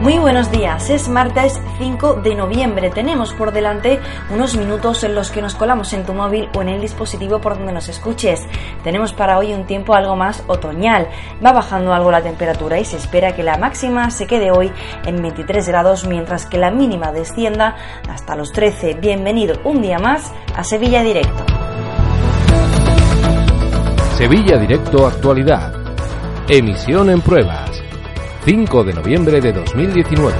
Muy buenos días, es martes 5 de noviembre. Tenemos por delante unos minutos en los que nos colamos en tu móvil o en el dispositivo por donde nos escuches. Tenemos para hoy un tiempo algo más otoñal. Va bajando algo la temperatura y se espera que la máxima se quede hoy en 23 grados mientras que la mínima descienda hasta los 13. Bienvenido un día más a Sevilla Directo. Sevilla Directo Actualidad. Emisión en pruebas. 5 de noviembre de 2019.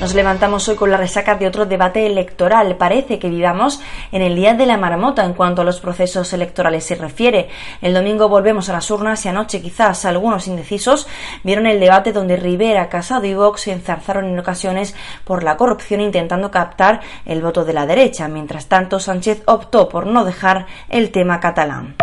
Nos levantamos hoy con la resaca de otro debate electoral. Parece que vivamos en el día de la marmota en cuanto a los procesos electorales se refiere. El domingo volvemos a las urnas y anoche quizás algunos indecisos vieron el debate donde Rivera, Casado y Vox se enzarzaron en ocasiones por la corrupción intentando captar el voto de la derecha. Mientras tanto, Sánchez optó por no dejar el tema catalán.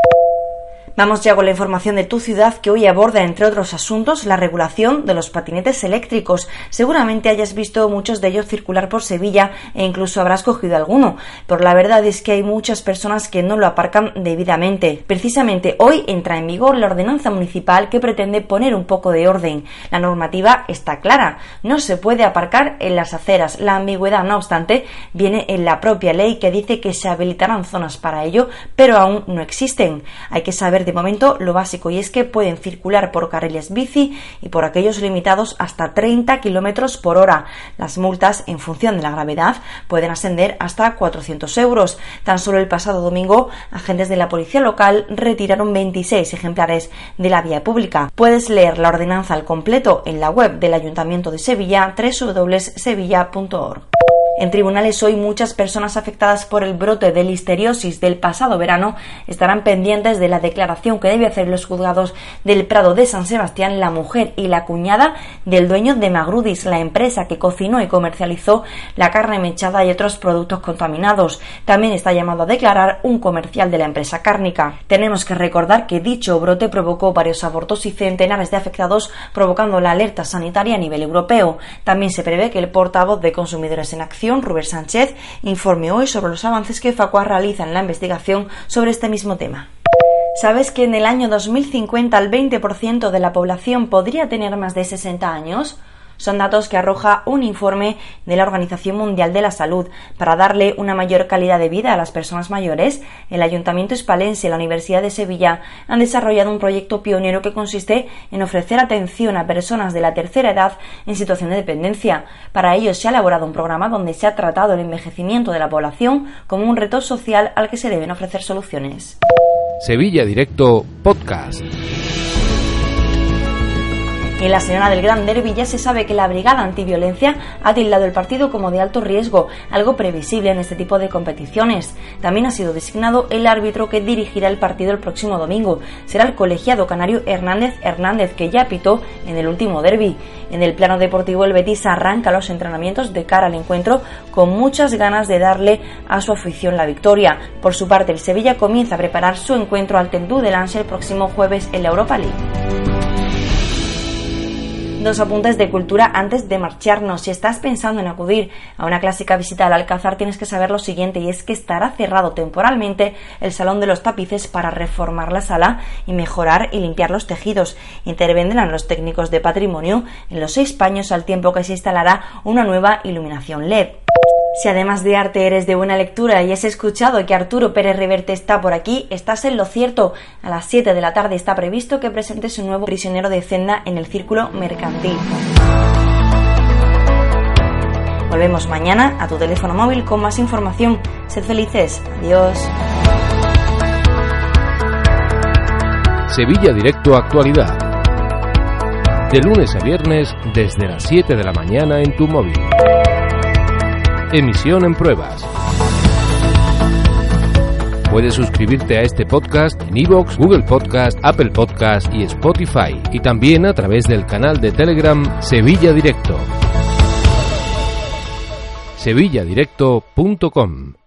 Vamos ya con la información de tu ciudad que hoy aborda, entre otros asuntos, la regulación de los patinetes eléctricos. Seguramente hayas visto muchos de ellos circular por Sevilla e incluso habrás cogido alguno. Pero la verdad es que hay muchas personas que no lo aparcan debidamente. Precisamente hoy entra en vigor la ordenanza municipal que pretende poner un poco de orden. La normativa está clara. No se puede aparcar en las aceras. La ambigüedad, no obstante, viene en la propia ley que dice que se habilitarán zonas para ello, pero aún no existen. Hay que saber de momento lo básico y es que pueden circular por carriles bici y por aquellos limitados hasta 30 kilómetros por hora. Las multas, en función de la gravedad, pueden ascender hasta 400 euros. Tan solo el pasado domingo, agentes de la policía local retiraron 26 ejemplares de la vía pública. Puedes leer la ordenanza al completo en la web del Ayuntamiento de Sevilla, www.sevilla.org. En tribunales hoy muchas personas afectadas por el brote de listeriosis del pasado verano estarán pendientes de la declaración que debe hacer los juzgados del Prado de San Sebastián la mujer y la cuñada del dueño de Magrudis, la empresa que cocinó y comercializó la carne mechada y otros productos contaminados. También está llamado a declarar un comercial de la empresa cárnica. Tenemos que recordar que dicho brote provocó varios abortos y centenares de afectados, provocando la alerta sanitaria a nivel europeo. También se prevé que el portavoz de Consumidores en Acción Rubén Sánchez, informe hoy sobre los avances que Facua realiza en la investigación sobre este mismo tema. ¿Sabes que en el año 2050 el 20% de la población podría tener más de 60 años? Son datos que arroja un informe de la Organización Mundial de la Salud. Para darle una mayor calidad de vida a las personas mayores, el Ayuntamiento Hispalense y la Universidad de Sevilla han desarrollado un proyecto pionero que consiste en ofrecer atención a personas de la tercera edad en situación de dependencia. Para ello se ha elaborado un programa donde se ha tratado el envejecimiento de la población como un reto social al que se deben ofrecer soluciones. Sevilla Directo Podcast. En la semana del Gran Derby ya se sabe que la Brigada Antiviolencia ha tildado el partido como de alto riesgo, algo previsible en este tipo de competiciones. También ha sido designado el árbitro que dirigirá el partido el próximo domingo. Será el colegiado canario Hernández Hernández, que ya pitó en el último derby. En el plano deportivo, el Betis arranca los entrenamientos de cara al encuentro con muchas ganas de darle a su afición la victoria. Por su parte, el Sevilla comienza a preparar su encuentro al Tendú del Lance el próximo jueves en la Europa League. Dos apuntes de cultura antes de marcharnos. Si estás pensando en acudir a una clásica visita al Alcázar, tienes que saber lo siguiente, y es que estará cerrado temporalmente el Salón de los Tapices para reformar la sala y mejorar y limpiar los tejidos. Intervendrán los técnicos de patrimonio en los seis paños al tiempo que se instalará una nueva iluminación LED. Si además de arte eres de buena lectura y has escuchado que Arturo Pérez Reverte está por aquí, estás en lo cierto. A las 7 de la tarde está previsto que presente su nuevo prisionero de Zenda en el Círculo Mercantil. Volvemos mañana a tu teléfono móvil con más información. Sed felices. Adiós. Sevilla Directo Actualidad. De lunes a viernes desde las 7 de la mañana en tu móvil. Emisión en pruebas. Puedes suscribirte a este podcast en iVoox, Google Podcast, Apple Podcast y Spotify, y también a través del canal de Telegram Sevilla Directo. sevilladirecto.com